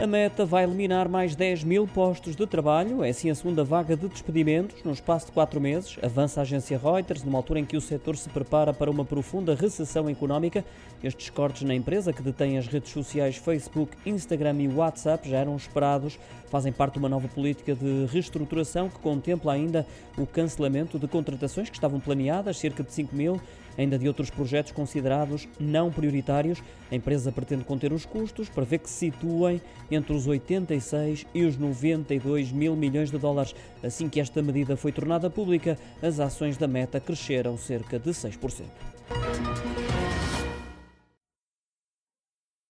A Meta vai eliminar mais 10 mil postos de trabalho, é assim a segunda vaga de despedimentos no espaço de quatro meses. Avança a agência Reuters, numa altura em que o setor se prepara para uma profunda recessão económica. Estes cortes na empresa, que detém as redes sociais Facebook, Instagram e WhatsApp, já eram esperados. Fazem parte de uma nova política de reestruturação que contempla ainda o cancelamento de contratações que estavam planeadas, cerca de 5 mil, ainda de outros projetos considerados não prioritários. A empresa pretende conter os custos para ver que se situem entre os 86 e os 92 mil milhões de dólares. Assim que esta medida foi tornada pública, as ações da Meta cresceram cerca de 6%.